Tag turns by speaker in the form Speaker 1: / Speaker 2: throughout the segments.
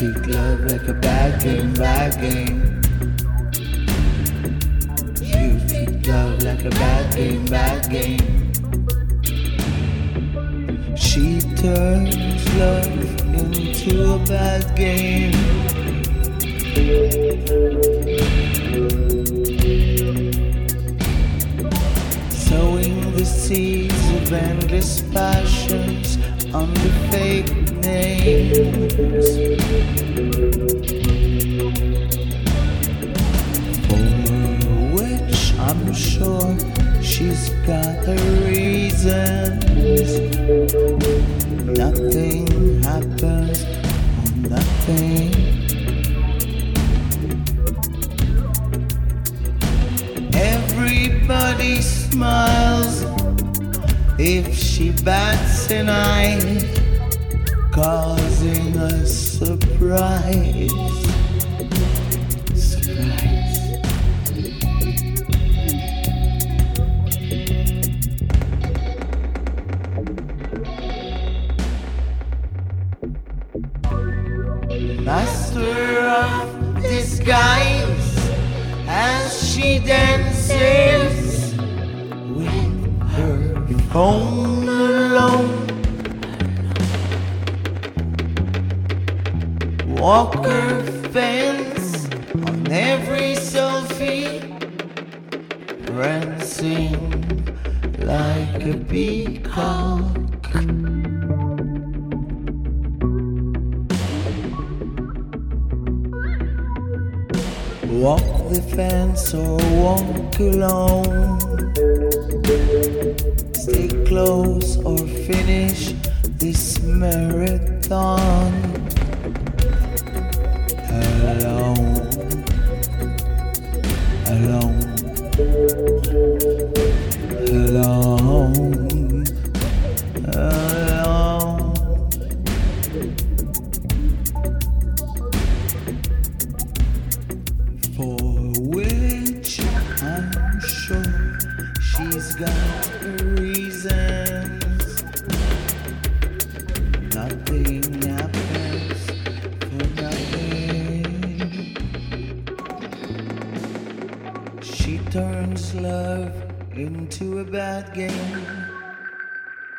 Speaker 1: treat love like a bad game, bad game. Love like a bad game, bad game. She turns love into a bad game. Sowing the seeds of endless passions under fake names. Sure she's got her reasons. Nothing happens on nothing. Everybody smiles if she bats an eye, causing a surprise. Surprise. Master of disguise as she dances with her phone alone. Walker fence on every selfie, prancing like a peacock. Walk the fence or walk alone. Stay close or finish this marathon alone. Alone. For which I'm sure she's got reasons. Nothing happens for nothing. She turns love into a bad game,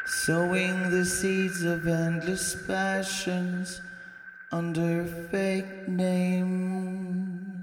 Speaker 1: sowing the seeds of endless passions under fake names.